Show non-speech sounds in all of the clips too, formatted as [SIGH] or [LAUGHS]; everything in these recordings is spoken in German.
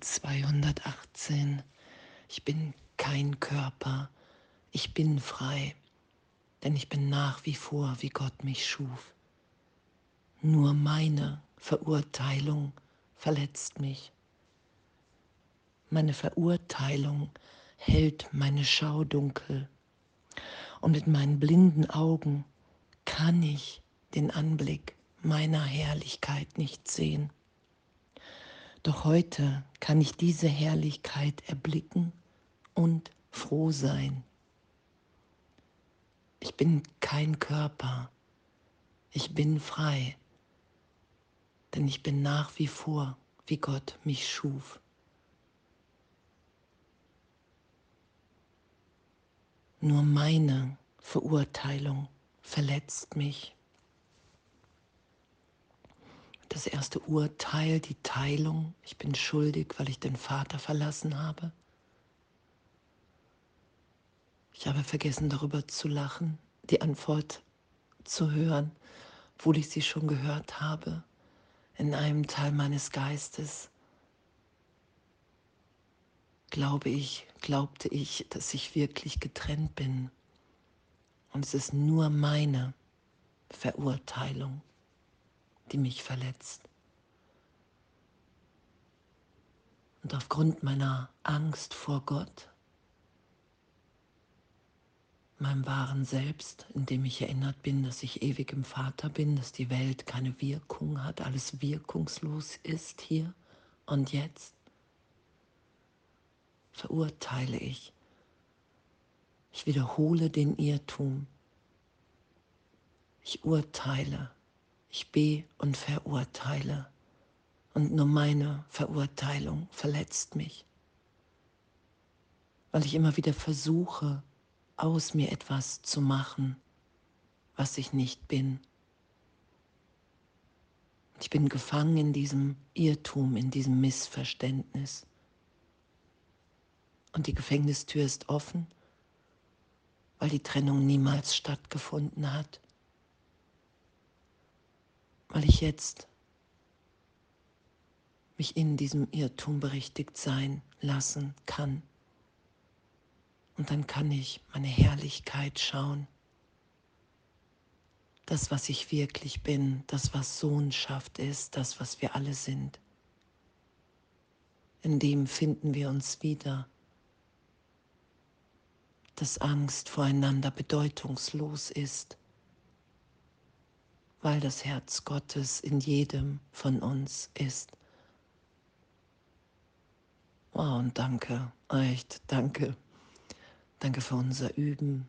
218. Ich bin kein Körper, ich bin frei, denn ich bin nach wie vor, wie Gott mich schuf. Nur meine Verurteilung verletzt mich. Meine Verurteilung hält meine Schau dunkel. Und mit meinen blinden Augen kann ich den Anblick meiner Herrlichkeit nicht sehen. Doch heute kann ich diese Herrlichkeit erblicken und froh sein. Ich bin kein Körper, ich bin frei, denn ich bin nach wie vor, wie Gott mich schuf. Nur meine Verurteilung verletzt mich das erste Urteil, die Teilung, ich bin schuldig, weil ich den Vater verlassen habe. Ich habe vergessen darüber zu lachen, die Antwort zu hören, obwohl ich sie schon gehört habe, in einem Teil meines Geistes. Glaube ich, glaubte ich, dass ich wirklich getrennt bin. Und es ist nur meine Verurteilung die mich verletzt. Und aufgrund meiner Angst vor Gott, meinem wahren Selbst, in dem ich erinnert bin, dass ich ewig im Vater bin, dass die Welt keine Wirkung hat, alles wirkungslos ist hier und jetzt, verurteile ich. Ich wiederhole den Irrtum. Ich urteile ich be und verurteile. Und nur meine Verurteilung verletzt mich, weil ich immer wieder versuche, aus mir etwas zu machen, was ich nicht bin. Ich bin gefangen in diesem Irrtum, in diesem Missverständnis. Und die Gefängnistür ist offen, weil die Trennung niemals stattgefunden hat weil ich jetzt mich in diesem Irrtum berichtigt sein lassen kann. Und dann kann ich meine Herrlichkeit schauen. Das, was ich wirklich bin, das, was Sohnschaft ist, das, was wir alle sind. In dem finden wir uns wieder, dass Angst voreinander bedeutungslos ist weil das Herz Gottes in jedem von uns ist. Wow, und danke, echt, danke. Danke für unser Üben.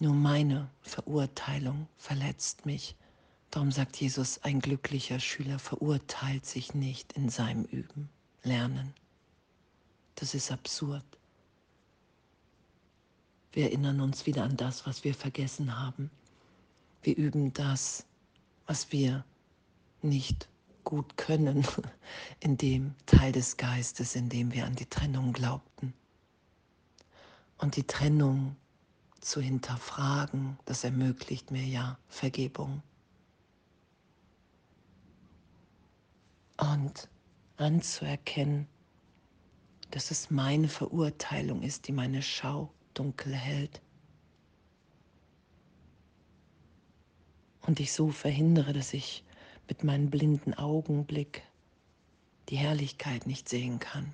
Nur meine Verurteilung verletzt mich. Darum sagt Jesus, ein glücklicher Schüler verurteilt sich nicht in seinem Üben, Lernen. Das ist absurd. Wir erinnern uns wieder an das, was wir vergessen haben. Wir üben das, was wir nicht gut können, [LAUGHS] in dem Teil des Geistes, in dem wir an die Trennung glaubten. Und die Trennung zu hinterfragen, das ermöglicht mir ja Vergebung. Und anzuerkennen, dass es meine Verurteilung ist, die meine Schau dunkel hält. Und ich so verhindere, dass ich mit meinem blinden Augenblick die Herrlichkeit nicht sehen kann.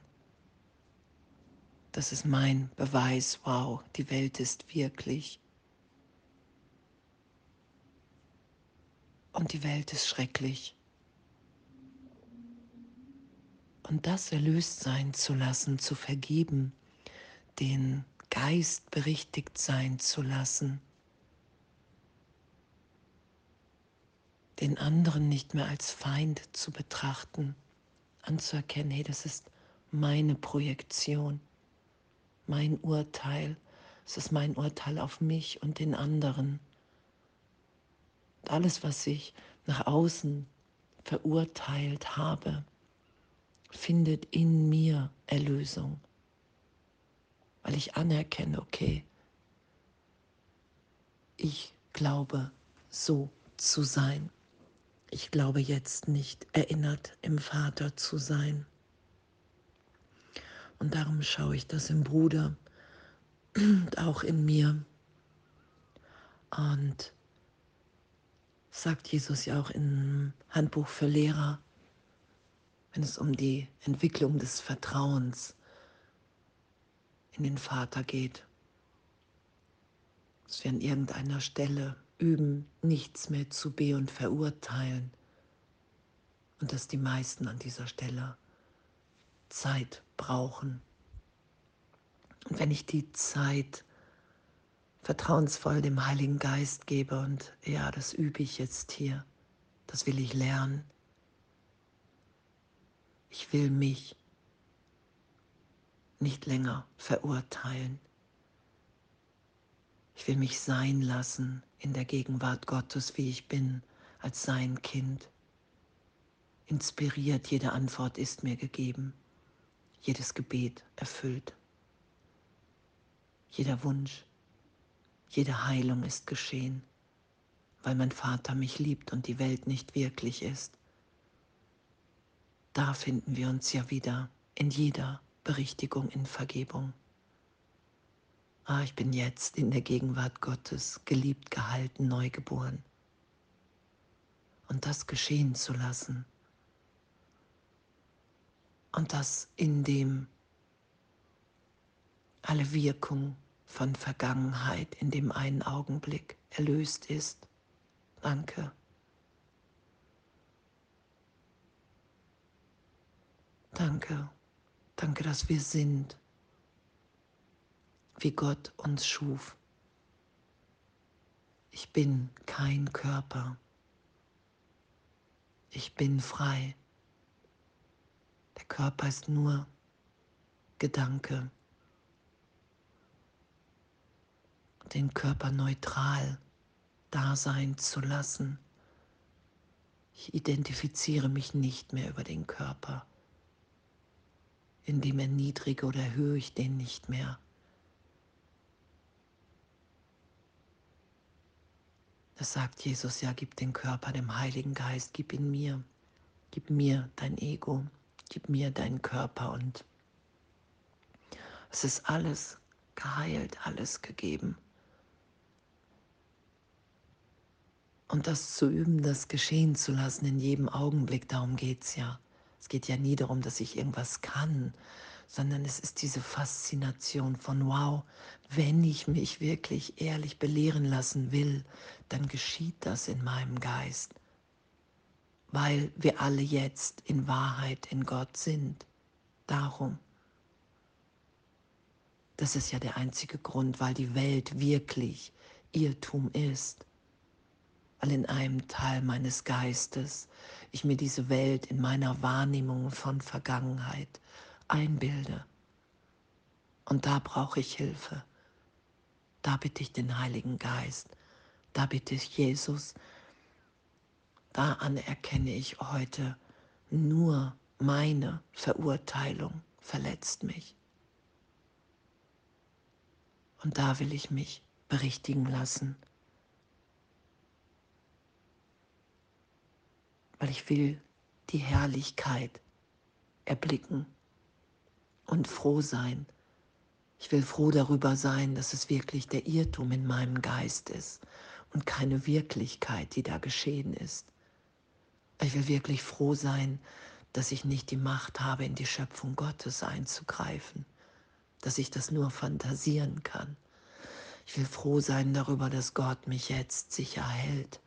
Das ist mein Beweis, wow, die Welt ist wirklich. Und die Welt ist schrecklich. Und das erlöst sein zu lassen, zu vergeben, den Geist berichtigt sein zu lassen, den anderen nicht mehr als Feind zu betrachten, anzuerkennen, hey, das ist meine Projektion, mein Urteil, es ist mein Urteil auf mich und den anderen. Und alles, was ich nach außen verurteilt habe, findet in mir Erlösung weil ich anerkenne, okay, ich glaube so zu sein. Ich glaube jetzt nicht erinnert im Vater zu sein. Und darum schaue ich das im Bruder und auch in mir. Und sagt Jesus ja auch im Handbuch für Lehrer, wenn es um die Entwicklung des Vertrauens in den Vater geht, dass wir an irgendeiner Stelle üben, nichts mehr zu be- und verurteilen und dass die meisten an dieser Stelle Zeit brauchen. Und wenn ich die Zeit vertrauensvoll dem Heiligen Geist gebe und ja, das übe ich jetzt hier, das will ich lernen. Ich will mich nicht länger verurteilen. Ich will mich sein lassen in der Gegenwart Gottes, wie ich bin, als sein Kind. Inspiriert, jede Antwort ist mir gegeben, jedes Gebet erfüllt, jeder Wunsch, jede Heilung ist geschehen, weil mein Vater mich liebt und die Welt nicht wirklich ist. Da finden wir uns ja wieder in jeder Berichtigung in Vergebung. Ah, ich bin jetzt in der Gegenwart Gottes, geliebt, gehalten, neugeboren. Und das geschehen zu lassen. Und das in dem alle Wirkung von Vergangenheit in dem einen Augenblick erlöst ist. Danke. Danke. Danke, dass wir sind wie Gott uns schuf. Ich bin kein Körper. Ich bin frei. Der Körper ist nur Gedanke. Den Körper neutral da sein zu lassen. Ich identifiziere mich nicht mehr über den Körper. Indem er niedrige oder erhöhe ich den nicht mehr. Das sagt Jesus ja, gib den Körper dem Heiligen Geist, gib ihn mir, gib mir dein Ego, gib mir deinen Körper und es ist alles geheilt, alles gegeben. Und das zu üben, das geschehen zu lassen in jedem Augenblick, darum geht es ja. Es geht ja nie darum, dass ich irgendwas kann, sondern es ist diese Faszination von, wow, wenn ich mich wirklich ehrlich belehren lassen will, dann geschieht das in meinem Geist, weil wir alle jetzt in Wahrheit in Gott sind. Darum. Das ist ja der einzige Grund, weil die Welt wirklich Irrtum ist, weil in einem Teil meines Geistes ich mir diese Welt in meiner Wahrnehmung von Vergangenheit einbilde. Und da brauche ich Hilfe. Da bitte ich den Heiligen Geist. Da bitte ich Jesus. Da anerkenne ich heute nur meine Verurteilung verletzt mich. Und da will ich mich berichtigen lassen. Weil ich will die Herrlichkeit erblicken und froh sein. Ich will froh darüber sein, dass es wirklich der Irrtum in meinem Geist ist und keine Wirklichkeit, die da geschehen ist. Ich will wirklich froh sein, dass ich nicht die Macht habe, in die Schöpfung Gottes einzugreifen, dass ich das nur fantasieren kann. Ich will froh sein darüber, dass Gott mich jetzt sicher hält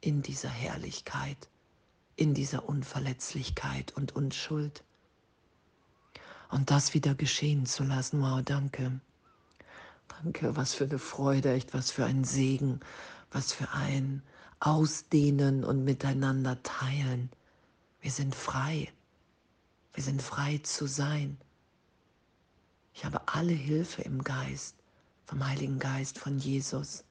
in dieser Herrlichkeit, in dieser Unverletzlichkeit und Unschuld und das wieder geschehen zu lassen. Wow, danke. Danke, was für eine Freude, echt was für ein Segen, was für ein Ausdehnen und miteinander teilen. Wir sind frei. Wir sind frei zu sein. Ich habe alle Hilfe im Geist, vom Heiligen Geist, von Jesus.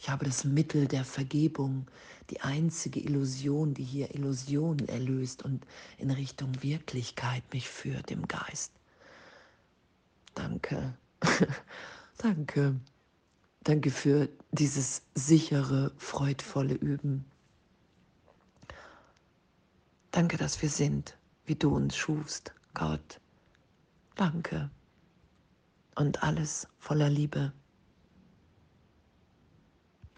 Ich habe das Mittel der Vergebung, die einzige Illusion, die hier Illusionen erlöst und in Richtung Wirklichkeit mich führt im Geist. Danke. [LAUGHS] Danke. Danke für dieses sichere, freudvolle Üben. Danke, dass wir sind, wie du uns schufst, Gott. Danke. Und alles voller Liebe.